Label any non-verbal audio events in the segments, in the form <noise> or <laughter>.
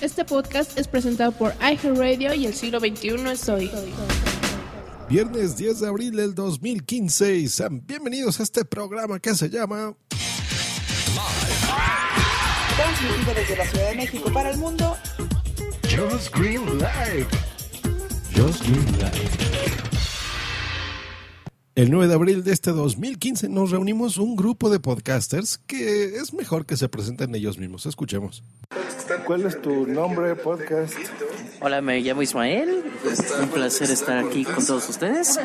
Este podcast es presentado por iHeartRadio y el siglo XXI es hoy. Viernes 10 de abril del 2015. Sean bienvenidos a este programa que se llama Transmitido desde la Ciudad de México para el mundo. Just Green Live. Just Green Live. El 9 de abril de este 2015 nos reunimos un grupo de podcasters que es mejor que se presenten ellos mismos. Escuchemos. ¿Cuál es tu nombre, podcast? Hola, me llamo Ismael. Un placer estar aquí con todos ustedes.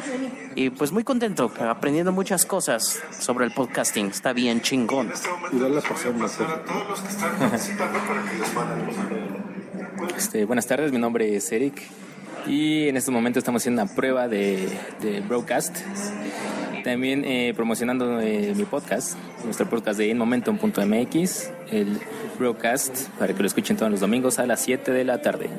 Y pues muy contento, aprendiendo muchas cosas sobre el podcasting. Está bien chingón. Y cosa. <laughs> Este, buenas tardes, mi nombre es Eric y en este momento estamos haciendo una prueba de, de broadcast. También eh, promocionando eh, mi podcast, nuestro podcast de inmomentum.mx, el broadcast, para que lo escuchen todos los domingos a las 7 de la tarde.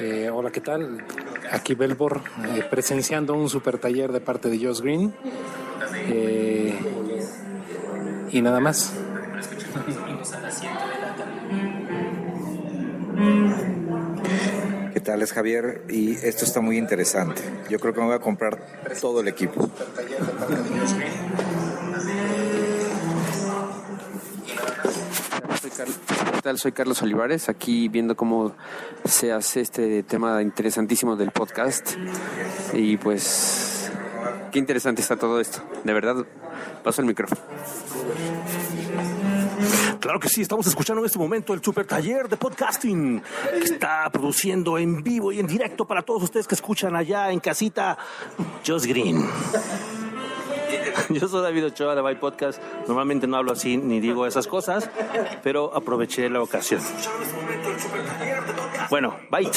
Eh, hola, ¿qué tal? Aquí Belbor, eh, presenciando un super taller de parte de Josh Green. Y nada más. ¿Qué tal? Es Javier y esto está muy interesante. Yo creo que me voy a comprar todo el equipo. ¿Qué tal? Soy Carlos Olivares, aquí viendo cómo se hace este tema interesantísimo del podcast. Y pues, qué interesante está todo esto. De verdad, paso el micrófono. Claro que sí, estamos escuchando en este momento el super taller de podcasting que está produciendo en vivo y en directo para todos ustedes que escuchan allá en casita Just Green. Yo soy David Ochoa de Bye Podcast. Normalmente no hablo así ni digo esas cosas, pero aproveché la ocasión. Bueno, bye.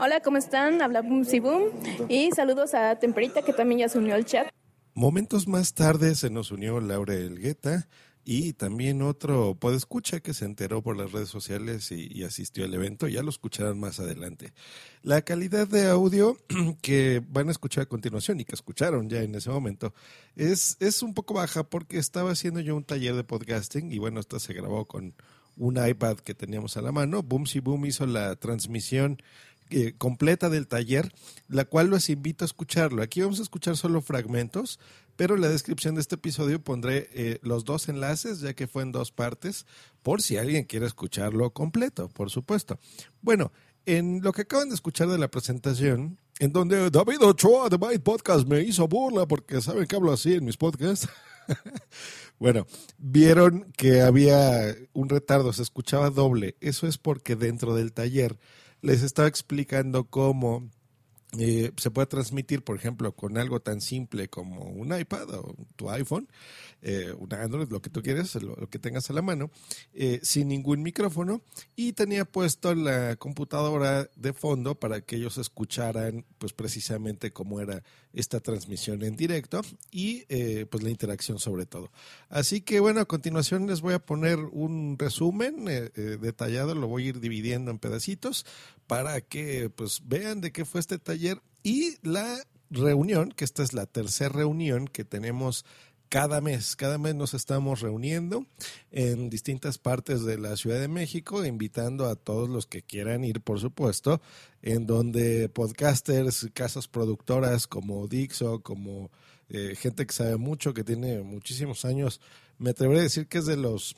Hola, ¿cómo están? Habla Boom Si Boom. Y saludos a Temperita que también ya se unió al chat. Momentos más tarde se nos unió Laura Elgueta y también otro podescucha que se enteró por las redes sociales y, asistió al evento. Ya lo escucharán más adelante. La calidad de audio <clears throat> que van a escuchar a continuación y que escucharon ya en ese momento es, es un poco baja porque estaba haciendo yo un taller de podcasting y bueno, esto se grabó con un iPad que teníamos a la mano. Boom Si Boom hizo la transmisión eh, completa del taller, la cual los invito a escucharlo. Aquí vamos a escuchar solo fragmentos, pero en la descripción de este episodio pondré eh, los dos enlaces, ya que fue en dos partes, por si alguien quiere escucharlo completo, por supuesto. Bueno, en lo que acaban de escuchar de la presentación, en donde David Ochoa de Byte Podcast me hizo burla porque saben que hablo así en mis podcasts. <laughs> bueno, vieron que había un retardo, se escuchaba doble. Eso es porque dentro del taller les estaba explicando cómo eh, se puede transmitir, por ejemplo, con algo tan simple como un iPad o tu iPhone, eh, un Android, lo que tú quieras, lo, que tengas a la mano, eh, sin ningún micrófono. Y tenía puesto la computadora de fondo para que ellos escucharan, pues precisamente cómo era esta transmisión en directo y pues la interacción sobre todo. Así que bueno, a continuación les voy a poner un resumen detallado, lo voy a ir dividiendo en pedacitos para que pues vean de qué fue este taller y la reunión, que esta es la tercera reunión que tenemos cada mes. Cada mes nos estamos reuniendo en distintas partes de la Ciudad de México, invitando a todos los que quieran ir, por supuesto, en donde podcasters, casas productoras como Dixo, como eh, gente que sabe mucho, que tiene muchísimos años, me atreveré a decir que es de los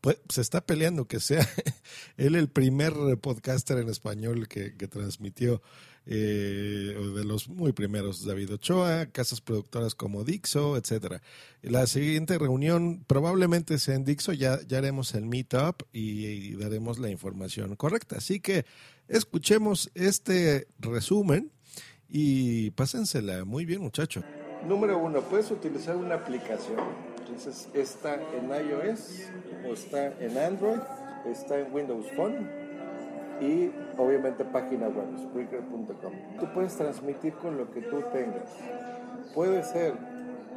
pues se está peleando que sea <laughs> él el primer podcaster en español que, transmitió eh, de los muy primeros David Ochoa, casas productoras como Dixo, etcétera. La siguiente reunión probablemente sea en Dixo, ya, haremos el meetup y, y daremos la información correcta. Así que escuchemos este resumen y pásensela muy bien, muchacho. Número uno, puedes utilizar una aplicación. Entonces, está en iOS o está en Android, está en Windows Phone y obviamente página web, Spreaker.com. Tú puedes transmitir con lo que tú tengas. Puede ser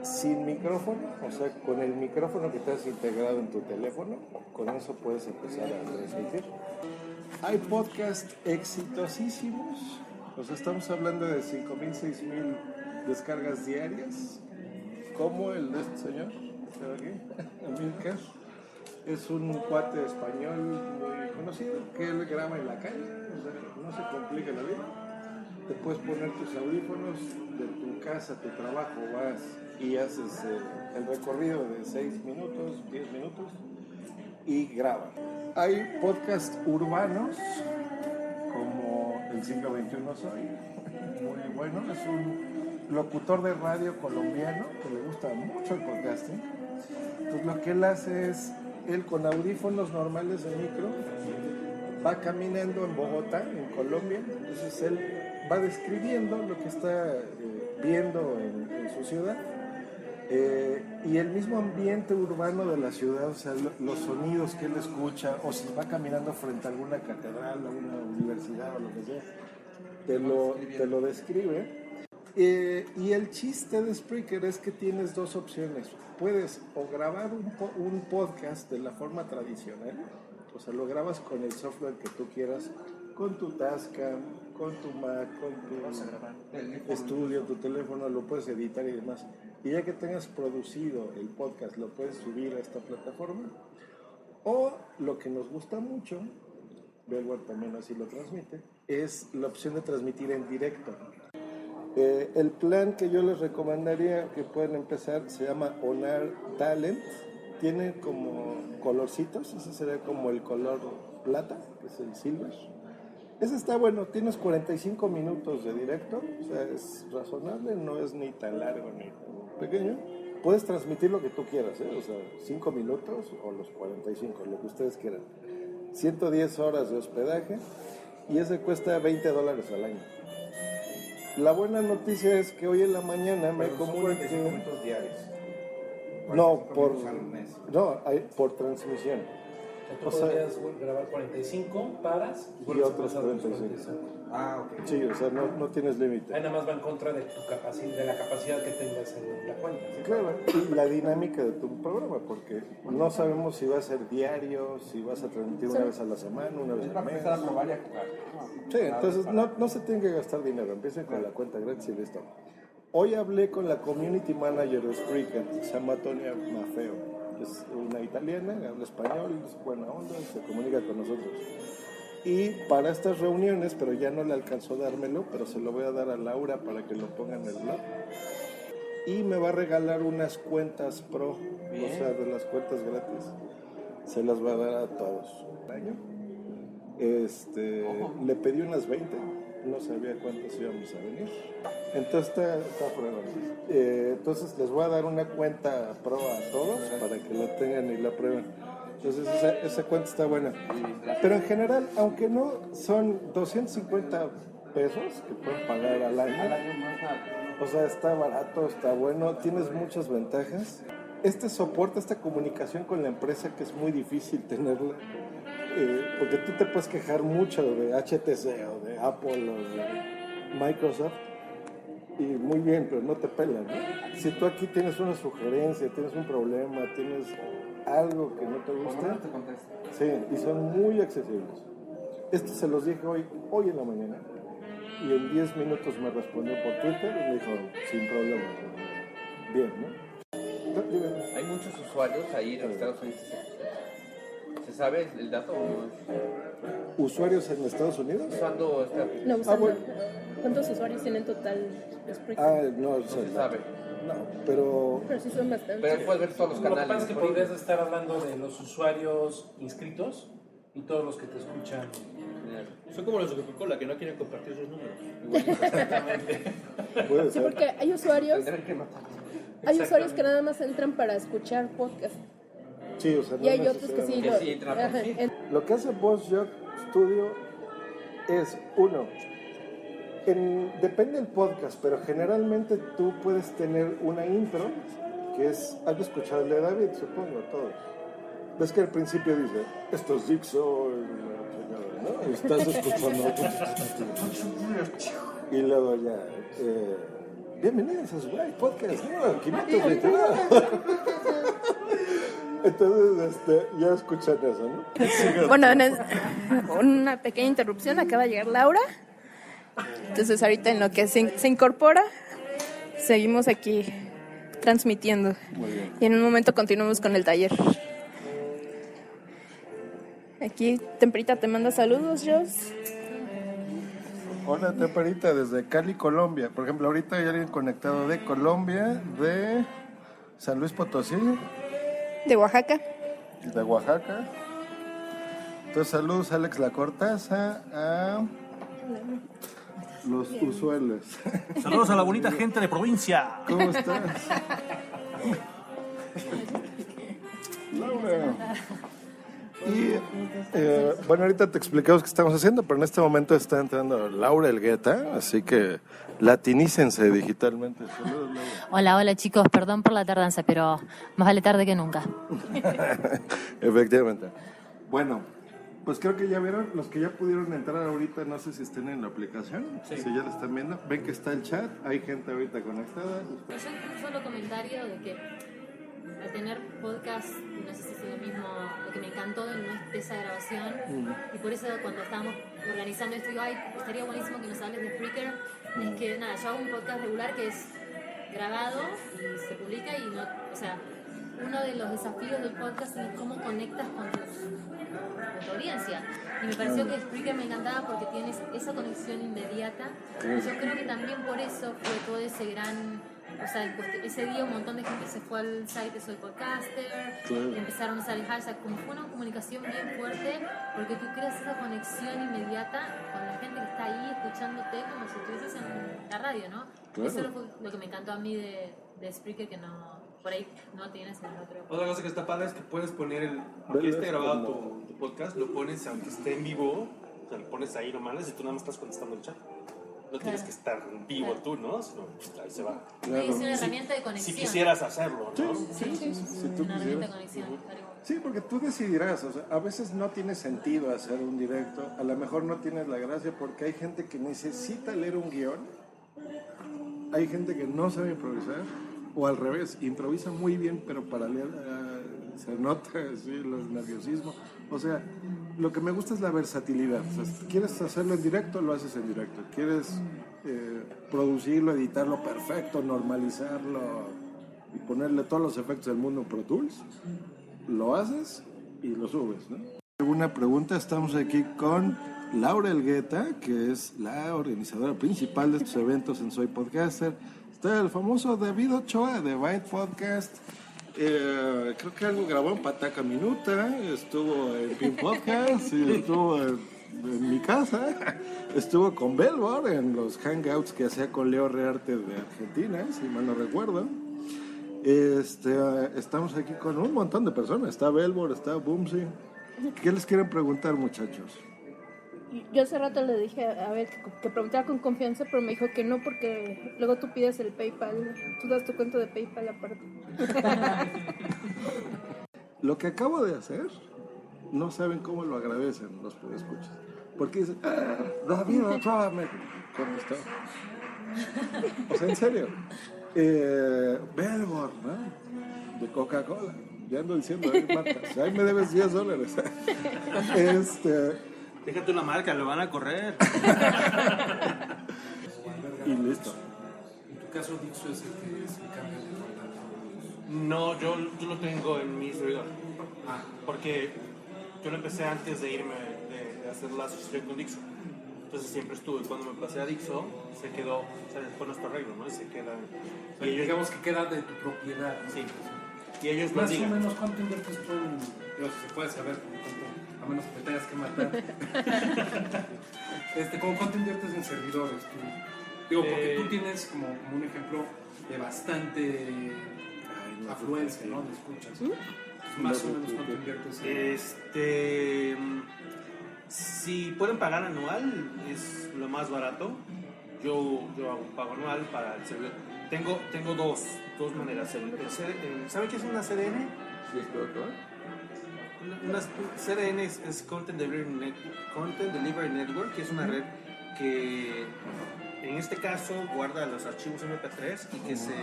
sin micrófono, o sea, con el micrófono que estás integrado en tu teléfono, con eso puedes empezar a transmitir. Hay podcasts exitosísimos O sea, estamos hablando de 5.000, 6.000 descargas diarias, como el de este señor, aquí, Amilcar. Es un cuate español muy conocido que él graba en la calle, o sea, no se complica la vida. Te puedes poner tus audífonos de tu casa tu trabajo, vas y haces eh, el recorrido de 6 minutos, 10 minutos y graba. Hay podcasts urbanos como El siglo XXI Soy, muy bueno, es un locutor de radio colombiano que le gusta mucho el podcasting. Entonces lo que él hace es, él con audífonos normales de micro, va caminando en Bogotá, en Colombia, entonces él va describiendo lo que está eh, viendo en, su ciudad eh, y el mismo ambiente urbano de la ciudad, o sea, lo- los sonidos que él escucha, o si va caminando frente a alguna catedral, a una universidad o lo que sea, te lo, te lo describe. Eh, y el chiste de Spreaker es que tienes dos opciones. Puedes o grabar un, po- un podcast de la forma tradicional, o sea, lo grabas con el software que tú quieras, con tu Tascam, con tu Mac, con tu estudio, tu teléfono, lo puedes editar y demás. Y ya que tengas producido el podcast, lo puedes subir a esta plataforma. O lo que nos gusta mucho, Belware también así lo transmite, es la opción de transmitir en directo. Eh, el plan que yo les recomendaría que puedan empezar se llama Onar Talent. Tiene como colorcitos, ese sería como el color plata, que es el silver. Ese está bueno, tienes 45 minutos de directo, o sea, es razonable, no es ni tan largo ni pequeño. Puedes transmitir lo que tú quieras, ¿eh? o sea, 5 minutos o los 45, lo que ustedes quieran. 110 horas de hospedaje y ese cuesta 20 dólares al año. La buena noticia es que hoy en la mañana me comuniqué. diarios. No, por, minutos al mes. no, hay- por transmisión. O sea- podrías grabar 45, paras Y a otros pasar los 45. Ah, ok. Sí, o sea, no, no tienes límite. Ahí nada más va en contra de tu capacidad, de la capacidad que tengas en la cuenta. ¿sí? Claro, y la dinámica de tu programa, porque no sabemos si va a ser diario, si vas a transmitir una vez a la semana, una vez al mes. a probar y a jugar. Sí, entonces no, no se tiene que gastar dinero, empiecen con la cuenta gratis y listo. Hoy hablé con la community manager de Spreaker, se llama Tonia Mafeo. Es una italiana, habla español, es buena onda, se comunica con nosotros. Y para estas reuniones, pero ya no le alcanzó a dármelo, pero se lo voy a dar a Laura para que lo ponga en el blog. Y me va a regalar unas cuentas pro, o sea, de las cuentas gratis. Se las va a dar a todos. ¿Año? Este, le pedí unas 20, no sabía cuántas íbamos a venir. Entonces está, está. Eh, entonces les voy a dar una cuenta pro a todos para que la tengan y la prueben. Entonces esa, esa cuenta está buena. Pero en general, aunque no son 250 pesos que pueden pagar al año, o sea, está barato, está bueno, tienes muchas ventajas. Este soporte, esta comunicación con la empresa que es muy difícil tenerla, eh, porque tú te puedes quejar mucho de HTC o de Apple o de Microsoft, y muy bien, pero no te pelan. ¿no? Si tú aquí tienes una sugerencia, tienes un problema, tienes algo que no te gusta, sí, y son muy accesibles. Esto se los dije hoy, hoy en la mañana, y en 10 minutos me respondió por Twitter y me dijo, sin problema. Bien, ¿no? Hay muchos usuarios ahí en Estados Unidos. ¿Se sabe el dato? ¿Usuarios en Estados Unidos? Usando esta No, Ah, usando- bueno. ¿Cuántos usuarios tienen total? Ah, no, o sea, se sabe. no, pero Pero sí son bastantes. Pero puedes ver todos los Lo que canales. pasa es que podrías estar hablando de los usuarios inscritos y todos los que te escuchan. Son como los de Coca-Cola que no quieren compartir sus números. <laughs> puede Sí, porque hay usuarios, hay usuarios que nada más entran para escuchar podcast. Sí, o sea, no Y hay otros que sí. necesariamente. lo- sí que hace Boss Jock Studio es, uno, en- depende del podcast, pero generalmente tú puedes tener una intro, que es, has escuchado el de David, supongo, todos. Ves que al principio dice, esto es Dixo, y la chingada, ¿no? Y estás escuchando. y luego ya, eh, bienvenidos a su Podcast, ¿no? 529. Entonces, este, ya escuchan eso, ¿no? <laughs> Bueno, en es- una pequeña interrupción, acaba de llegar Laura Entonces ahorita en lo que se, se incorpora, seguimos aquí transmitiendo. Y en un momento continuamos con el taller. Aquí Temperita te manda saludos, Jos. Hola Temperita, desde Cali, Colombia. Por ejemplo, ahorita hay alguien conectado de Colombia, de San Luis Potosí, De Oaxaca. de Oaxaca. Entonces saludos a Alex La Cortaza, a los usuales. Saludos a la bonita gente de provincia. ¿Cómo estás? <laughs> Y eh, bueno, ahorita te explicamos qué estamos haciendo, pero en este momento está entrando Laura Elgueta, así que latinícense digitalmente. Saludos, Laura. Hola, hola chicos, perdón por la tardanza, pero más vale tarde que nunca. <laughs> Efectivamente. Bueno, pues creo que ya vieron, los que ya pudieron entrar ahorita, no sé si estén en la aplicación, si ya la están viendo, ven que está el chat, hay gente ahorita conectada. Yo un solo comentario de que al tener podcast, no sé si es lo mismo, lo que me encantó de, de esa grabación, y por eso cuando estábamos organizando esto, digo, ay, estaría buenísimo que nos hables de Spreaker, es que nada, yo hago un podcast regular que es grabado y se publica y no, o sea, uno de los desafíos del podcast es cómo conectas con tu audiencia. Y me pareció que Spreaker me encantaba porque tienes esa conexión inmediata. Y yo creo que también por eso fue todo ese gran. O sea, pues, ese día un montón de gente se fue al site de Soy Podcaster, Claro. y empezaron a usar el hashtag, como fue una comunicación bien fuerte, porque tú creas esa conexión inmediata con la gente que está ahí escuchándote como si estuvieses en la radio, ¿no? Claro. Eso fue lo que me encantó a mí de, de Spreaker, que no, por ahí no tienes en el otro. Otra cosa que está padre es que puedes poner el. Aunque esté grabado tu, tu podcast, lo pones, aunque esté en vivo, o sea, lo pones ahí nomás y tú nada más estás contestando el chat. No tienes que estar vivo Claro. tú, ¿no? Sino, pues, ahí se va. Claro. Es una Si- herramienta de conexión. Si quisieras hacerlo, ¿no? Sí, sí, sí. Si tú una herramienta de conexión. Sí, porque tú decidirás, o sea, a veces no tiene sentido hacer un directo, a lo mejor no tienes la gracia porque hay gente que necesita leer un guion, hay gente que no sabe improvisar, o al revés, improvisa muy bien, pero para leer ah, se nota así el nerviosismo. O sea, lo que me gusta es la versatilidad. O sea, quieres hacerlo en directo, lo haces en directo. Quieres eh, producirlo, editarlo perfecto, normalizarlo y ponerle todos los efectos del mundo en Pro Tools, lo haces y lo subes. ¿no? Una pregunta, estamos aquí con Laura Elgueta, que es la organizadora principal de estos eventos en Soy Podcaster. Está el famoso David Ochoa de Byte Podcast. Eh, creo que algo grabó en Pataca Minuta, estuvo en Pin Podcast, estuvo en, en mi casa, estuvo con Belbor en los hangouts que hacía con Leo Rearte de Argentina, si mal no recuerdo. Este, estamos aquí con un montón de personas. Está Belbor, está Boomsy. ¿Qué les quieren preguntar, muchachos? Yo hace rato le dije a ver que, preguntara con confianza, pero me dijo que no porque luego tú pides el PayPal, tú das tu cuenta de PayPal aparte. <laughs> Lo que acabo de hacer, no saben cómo lo agradecen los que escuchan. Porque dicen, "Ah, David Ochoa me contestó. O sea, en serio. Eh, ¿no? De Coca-Cola. Ya ando diciendo ahí marcas. Ahí me debes 10 dólares. <laughs> este, Déjate una marca, lo van a correr. <laughs> y listo. En tu caso, Dixo es el que se encarga de No, yo, yo lo tengo en mi servidor. Porque yo lo empecé antes de irme, de, de hacer la asociación con Dixo. Entonces siempre estuve. Cuando me pasé a Dixo, se quedó, o sea, fue nuestro arreglo, ¿no? Y se queda. O sea, digamos que queda de tu propiedad. ¿no? Sí. Y ellos Más o menos, ¿cuánto inviertes tú en.? Se puede saber, cuánto, a menos que me tengas que matar. <laughs> este, ¿cómo ¿Cuánto inviertes en servidores? tú? Digo, porque Eh, tú tienes como, como un ejemplo de bastante afluencia, ¿no? De escuchas. Más o menos, ¿cuánto inviertes en.? Este. Si pueden pagar anual, es lo más barato. Yo, yo hago un pago anual para el servidor. Tengo, tengo dos, dos maneras. El- el CD el- ¿Saben qué es una CDN? Una, una CDN es, es Content, Delivery Net- Content Delivery Network, que es una red que en este caso guarda los archivos MP3 y que se,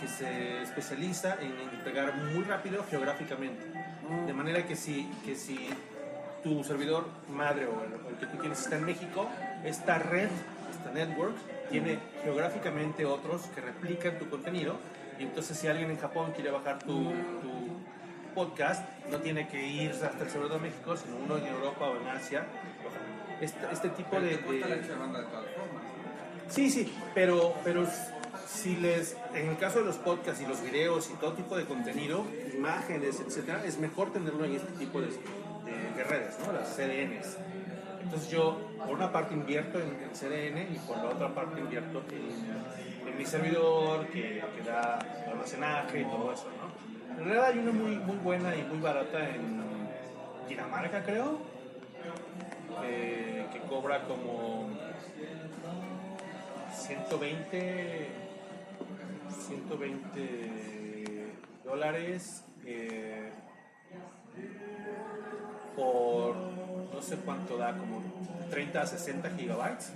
que se especializa en entregar muy rápido geográficamente. De manera que si, que si tu servidor madre o el, el que tú tienes está en México, esta red Podcast Network tiene geográficamente otros que replican tu contenido. Y entonces si alguien en Japón quiere bajar tu, tu podcast, no tiene que ir hasta el servidor de México, sino uno en Europa o en Asia. Este, este tipo de... de- Sí, sí, pero, pero si les, en el caso de los podcasts y los videos y todo tipo de contenido, imágenes, etcétera, es mejor tenerlo en este tipo de, de- de redes, ¿no? Las CDNs. Entonces yo, por una parte invierto en, en CDN y por la otra parte invierto en, en mi servidor que, que da almacenaje y todo eso, ¿no? En realidad hay una muy, muy buena y muy barata en Dinamarca, creo, eh, que cobra como 120, 120 dólares eh, por no sé cuánto da, como 30 a 60 gigabytes.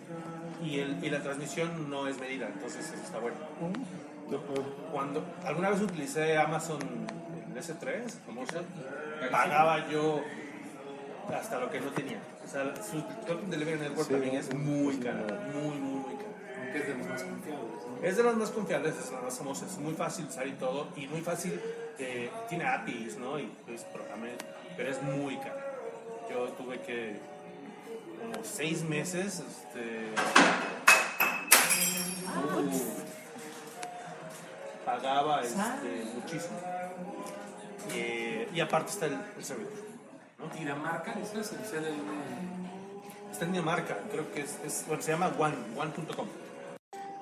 Y, el, y la transmisión no es medida, entonces está bueno. Cuando alguna vez utilicé Amazon el S3, famoso, pagaba yo hasta lo que no tenía. O sea, su Content Delivery Network Sí, también es muy caro, muy, muy, muy caro. Aunque es de los más confiables. ¿no? Es de los más confiables, es de los más famosos, es muy fácil usar y todo, y muy fácil, eh, tiene APIs, ¿no? Y pues programé, pero es muy caro. Yo tuve que, como seis meses, este, pagaba este, muchísimo. Eh, y aparte está el, el servidor. ¿no? Dinamarca, ¿eso es el? Está en Dinamarca, creo que es, es- bueno, se llama One, One.com.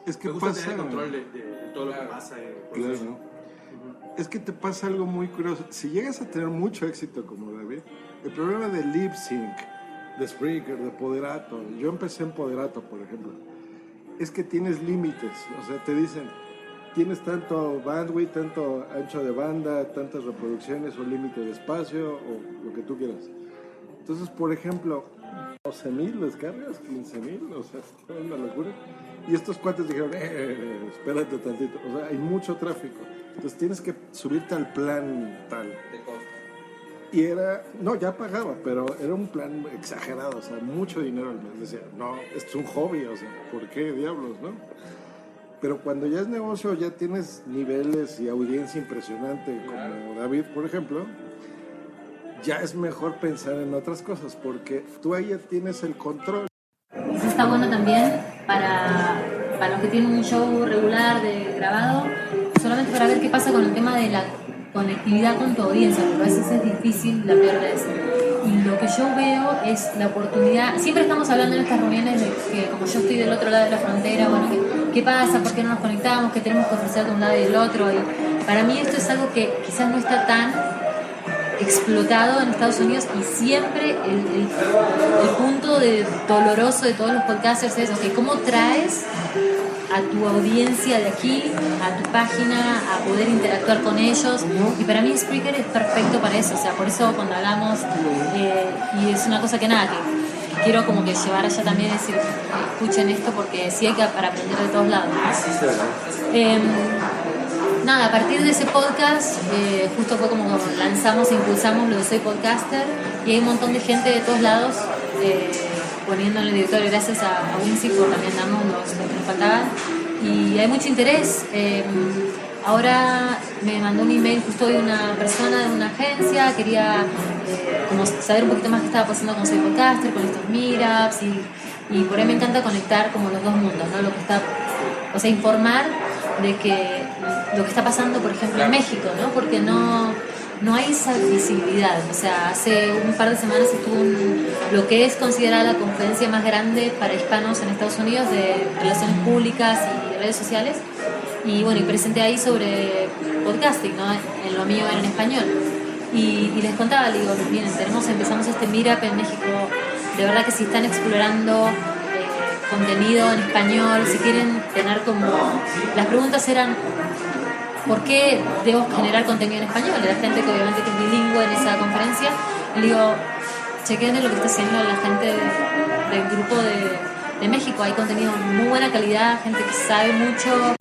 Es que Me gusta pasa- tener control de, de- de todo lo que pasa proceso. Claro. Es que te pasa algo muy curioso. Si llegas a tener mucho éxito como David, el problema de lip sync, de Spreaker, de Poderato, yo empecé en Poderato, por ejemplo, es que tienes límites. O sea, te dicen, tienes tanto bandwidth, tanto ancho de banda, tantas reproducciones o límite de espacio o lo que tú quieras. Entonces, por ejemplo, 12 mil descargas, 15 mil, o sea, <laughs> es una locura. Y estos cuates dijeron, eh, eh, espérate tantito, o sea, hay mucho tráfico. Entonces tienes que subirte al plan tal. Y era, no, ya pagaba, pero era un plan exagerado, o sea, mucho dinero al mes. Decía, no, esto es un hobby, o sea, ¿por qué diablos, no? Pero cuando ya es negocio, ya tienes niveles y audiencia impresionante, como David, por ejemplo, ya es mejor pensar en otras cosas, porque tú ahí ya tienes el control. Eso está bueno también para, para los que tienen un show regular de grabado, solamente para ver qué pasa con el tema de la conectividad con tu audiencia, porque a veces es difícil, la pierdes. Y lo que yo veo es la oportunidad, siempre estamos hablando en estas reuniones de que como yo estoy del otro lado de la frontera, bueno, ¿qué, qué pasa? ¿Por qué no nos conectamos? ¿Qué tenemos que ofrecer de un lado y del otro? Y para mí esto es algo que quizás no está tan explotado en Estados Unidos y siempre el, punto de doloroso de todos los podcasters es, ok, ¿cómo traes a tu audiencia de aquí, a tu página, a poder interactuar con ellos? Y para mí Spreaker es perfecto para eso, o sea, por eso cuando hablamos, eh, y es una cosa que nada, que quiero como que llevar allá también, decir, eh, escuchen esto porque sí hay que para aprender de todos lados. Em, nada, a partir de ese podcast, eh, justo fue como lanzamos e impulsamos lo de Soy Podcaster y hay un montón de gente de todos lados eh, poniendo en el directorio, gracias a, a Wincy por también darnos los, los que nos faltaban. Y hay mucho interés. eh, ahora me mandó un email justo hoy una persona de una agencia, quería eh, como saber un poquito más qué estaba pasando con Soy Podcaster, con estos meetups y, y por ahí me encanta conectar como los dos mundos, ¿no? Lo que está, o sea, informar de que lo que está pasando, por ejemplo, en México, ¿no? Porque no, no hay esa visibilidad. O sea, hace un par de semanas estuvo un- lo que es considerada la conferencia más grande para hispanos en Estados Unidos de relaciones públicas y redes sociales. Y bueno, y presenté ahí sobre podcasting, ¿no? En lo mío era en español. Y, y les contaba, le digo, miren, tenemos, empezamos este Meetup en México. De verdad que si están explorando eh, contenido en español, si quieren tener como... Las preguntas eran, ¿por qué debo generar contenido en español? Era gente que obviamente que es bilingüe en esa conferencia. Y le digo, chequen de lo que está haciendo la gente de- del grupo de, de México. Hay contenido de muy buena calidad, gente que sabe mucho.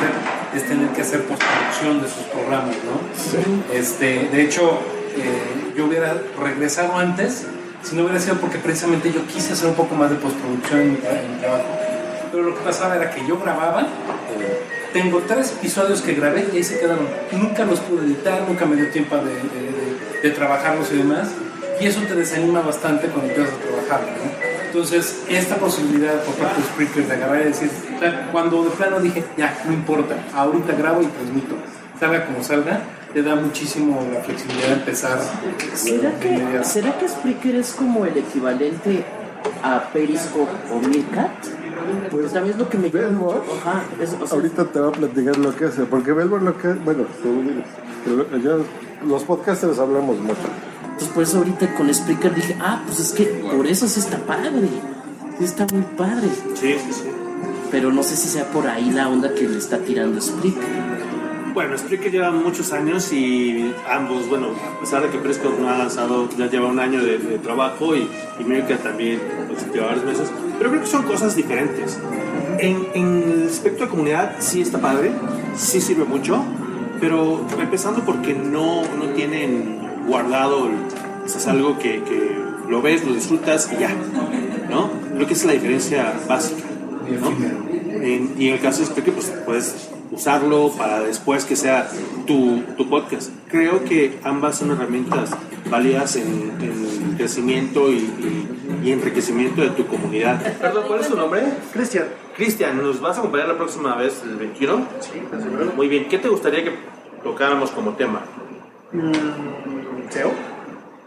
es tener que hacer postproducción de sus programas, ¿no? Este, de hecho, eh, yo hubiera regresado antes si no hubiera sido porque precisamente yo quise hacer un poco más de postproducción en mi, trabajo. Pero lo que pasaba era que yo grababa, eh, tengo tres episodios que grabé y ahí se quedaron. Nunca los pude editar, nunca me dio tiempo de, de- de- de trabajarlos y demás. Y eso te desanima bastante cuando empiezas a trabajar. Entonces, esta posibilidad por parte de Spreaker de agarrar y decir, cuando de plano dije, ya, no importa, ahorita grabo y transmito, salga como salga, te da muchísimo la flexibilidad de empezar. ¿Será que, ¿Será que Spreaker es como el equivalente a Periscope o Meerkat? Pues también es lo que me Belmore, Ajá, es, o sea, ahorita te voy a platicar lo que hace, porque Belmore lo que, bueno, tú ya los podcasters hablamos mucho. Entonces por eso ahorita con Spreaker dije, ah, pues es que por eso sí está padre. Sí está muy padre. Sí, sí, sí. Pero no sé si sea por ahí la onda que le está tirando Spreaker. Bueno, Spreaker lleva muchos años y ambos, bueno, a pesar de que Periscope no ha lanzado, ya lleva un año de, de trabajo y, y también pues, lleva varios meses, pero creo que son cosas diferentes. En, en el aspecto de comunidad sí está padre, sí sirve mucho, pero empezando porque no, no tienen guardado, es algo que, que lo ves, lo disfrutas y ya, ¿no? Creo que es la diferencia básica, ¿no? En- y en el caso de Spreaker, pues puedes usarlo para después que sea tu, tu podcast. Creo que ambas son herramientas válidas en, en crecimiento y, y- y enriquecimiento de tu comunidad. Perdón, ¿cuál es tu nombre? Cristian. Cristian, ¿nos vas a acompañar la próxima vez, el 21? Sí, Muy bien, ¿qué te gustaría que tocáramos como tema? ¿SEO?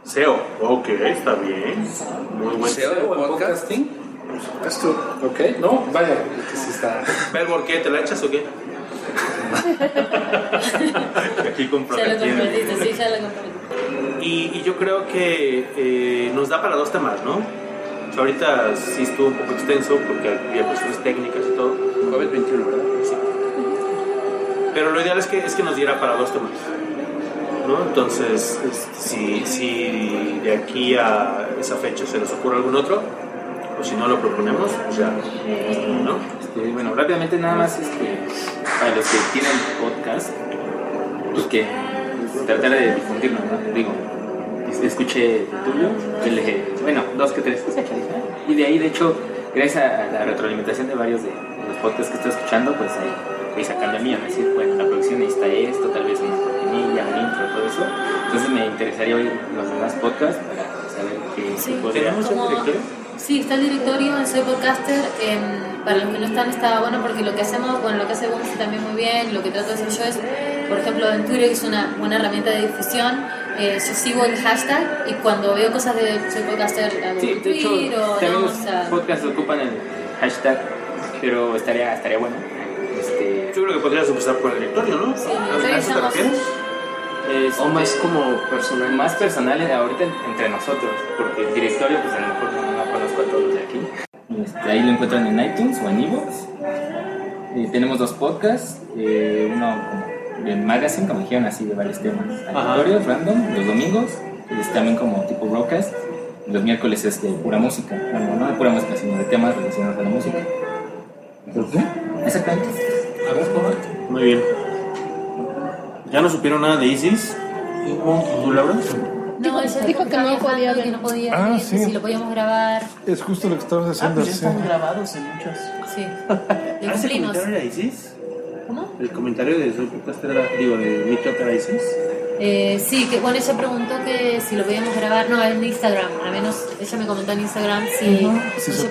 SEO, ok, está bien. Muy buen ¿SEO podcasting? Esto, ok, no, vaya, que sí está. ¿qué? ¿Te la echas o qué? <laughs> Aquí Ya lo comprometiendo. compartiste, sí, ya lo compartiste. Y, y yo creo que eh, nos da para dos temas, ¿no? O sea, ahorita sí estuvo un poco extenso porque había cuestiones técnicas y todo. Jueves 21, ¿verdad? Sí. Pero lo ideal es que, es que nos diera para dos temas. ¿no? Entonces, si, si de aquí a esa fecha se nos ocurre algún otro, o si no lo proponemos, pues ya. ¿no? Este, bueno, rápidamente nada más este, para los que tienen podcast, pues que tratar de difundirlo, ¿no? Digo, es- escuché el tuyo, el de- bueno, dos que tres, y de ahí, de hecho, gracias a la retroalimentación de varios de, los podcasts que estoy escuchando, pues ahí voy sacando el mío, ¿no? decir, bueno, la producción necesita esto, tal vez una cortinilla, un intro, todo eso. Entonces me interesaría oír los demás podcasts para saber qué Sí, podría ¿Tenemos un directorio? Sí, está el directorio en Soy Podcaster. em, para los que no están, está bueno porque lo que hacemos, bueno, lo que hace Boom también muy bien, lo que trato de hacer yo es, por ejemplo, en Twitter, que es una buena herramienta de difusión, eh, yo sigo el hashtag y cuando veo cosas de Soy Podcaster hago Sí, un hecho, o también no, los o sea, podcasts ocupan el hashtag, pero estaría, estaría bueno. Este, Yo creo que podrías empezar por el directorio, ¿no? Sí, ¿A el a eso te directorio refieres? es- O más como personal. más personales ahorita en- entre nosotros, porque el directorio, pues a lo mejor conozco a todos de aquí. Este, ahí lo encuentran en iTunes o en iVoox. Eh, tenemos dos podcasts, eh, uno de magazine, como dijeron así, de varios temas aleatorios, random, los domingos, es también como tipo broadcast. Los miércoles es de pura música, bueno, no de pura música, sino de temas relacionados a la música. Exactamente. A ver, ¿cómo? Muy bien. ¿Ya no supieron nada de Isis? ¿Tú, Laura? No, ella dijo que no podía, que no podía, Ah, venir, sí. si lo podíamos grabar. Es justo lo que estamos Ah, haciendo. pues ya sí. están grabados en muchos. Sí, <laughs> ¿Ah, cumplimos. comentario era Isis? ¿Cómo? El comentario de era, digo, de mi era Isis. Eh, sí, que bueno, ella preguntó que si lo podíamos grabar, no, en Instagram, al menos ella me comentó en Instagram si, Ujú. no Si se se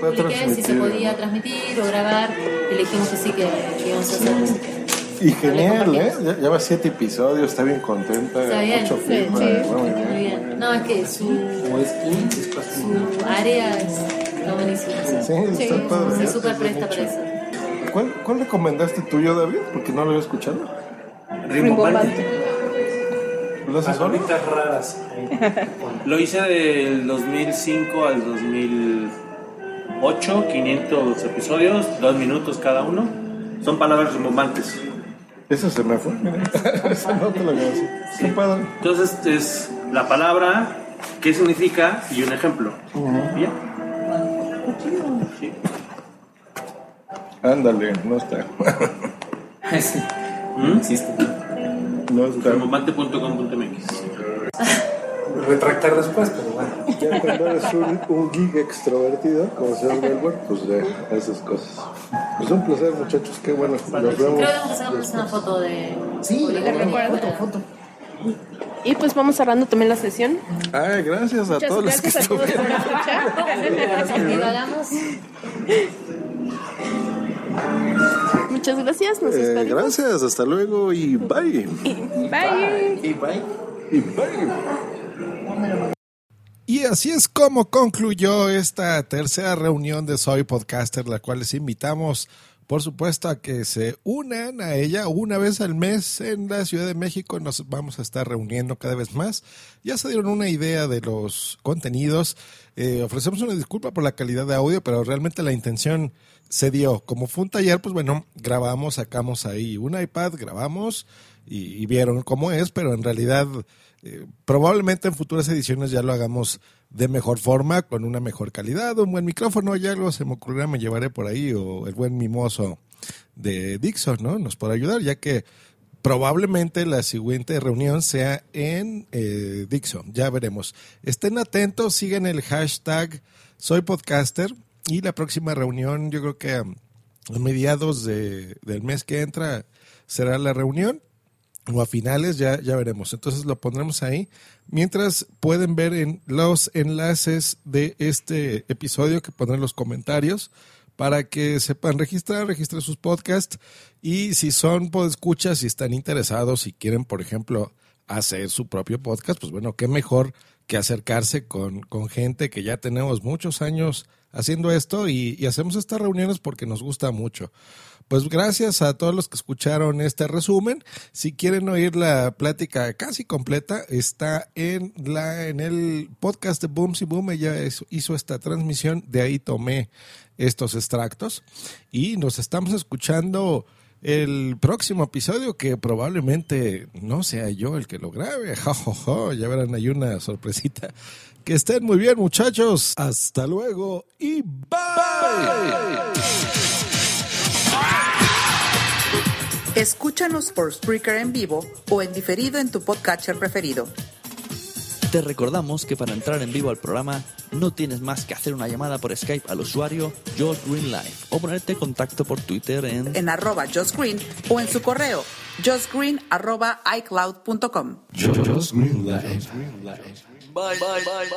si se podía ¿no? transmitir o grabar, y le dijimos que sí, que, que íbamos a hacer. que- Y genial, ¿eh? Ya, lleva siete episodios, está bien contenta. Está bien, mucho sí, feedback, sí, muy muy bien. bien. No, es que su, área es, está buenísima. Sí, está padre. Se súper presta para eso. ¿Cuál, ¿Cuál recomendaste tuyo, David? Porque no lo había escuchado. Rimbombante. ¿Lo haces raras. <laughs> Lo hice del 2005 al 2008, 500 episodios, dos minutos cada uno. Son palabras rimbombantes. Eso se me fue, mira. <laughs> Eso no te lo decir. Qué padre. Entonces es la palabra, qué significa y un ejemplo. ¿Y ya? Sí. Ándale, no está. <laughs> Sí, ¿Mm? no existe. No está. Rimbombante.com.mx Retractar después, pero bueno. Ya cuando eres un, un geek extrovertido, como se llama el pues ya, esas cosas. Pues un placer, muchachos. Qué bueno. Nos vemos. Creo que vamos a sacarnos una foto de. Sí, de foto, foto. Y pues vamos cerrando también la sesión. Ay, gracias a Muchas todos los que gracias a todos por escuchar. <laughs> Muchas gracias, nos Eh, gracias, hasta luego y bye. Bye. Y bye. Y bye. Y así es como concluyó esta tercera reunión de Soy Podcaster, la cual les invitamos, por supuesto, a que se unan a ella una vez al mes en la Ciudad de México. Nos vamos a estar reuniendo cada vez más. Ya se dieron una idea de los contenidos. Eh, ofrecemos una disculpa por la calidad de audio, pero realmente la intención se dio. Como fue un taller, pues bueno, grabamos, sacamos ahí un iPad, grabamos y, y vieron cómo es, pero en realidad eh, probablemente en futuras ediciones ya lo hagamos de mejor forma, con una mejor calidad, un buen micrófono, ya algo se me ocurrirá, me llevaré por ahí, o el buen mimoso de Dixon, ¿no? Nos podrá ayudar, ya que probablemente la siguiente reunión sea en eh, Dixon, ya veremos. Estén atentos, sigan el hashtag Soy Podcaster y la próxima reunión, yo creo que a mediados de- del mes que entra será la reunión o a finales, ya, ya veremos. Entonces lo pondremos ahí. Mientras pueden ver en los enlaces de este episodio que pondré en los comentarios para que sepan registrar, registrar sus podcasts y si son podescuchas, si están interesados, si quieren, por ejemplo, hacer su propio podcast, pues bueno, qué mejor que acercarse con, con gente que ya tenemos muchos años haciendo esto y, y hacemos estas reuniones porque nos gusta mucho. Pues gracias a todos los que escucharon este resumen. Si quieren oír la plática casi completa, está en la en el podcast de Booms y Boom. Ella hizo esta transmisión, de ahí tomé estos extractos y nos estamos escuchando el próximo episodio que probablemente no sea yo el que lo grabe. <laughs> Ja, ja, ja. Ya verán, hay una sorpresita. Que estén muy bien, muchachos. Hasta luego y bye. Escúchanos por Spreaker en vivo o en diferido en tu podcatcher preferido. Te recordamos que para entrar en vivo al programa no tienes más que hacer una llamada por Skype al usuario Josh Green Live o ponerte en contacto por Twitter en En arroba Josh Green o en su correo joshgreen arroba icloud.com.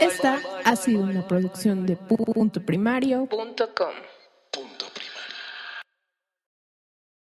Esta ha sido una producción de puntoprimario.com.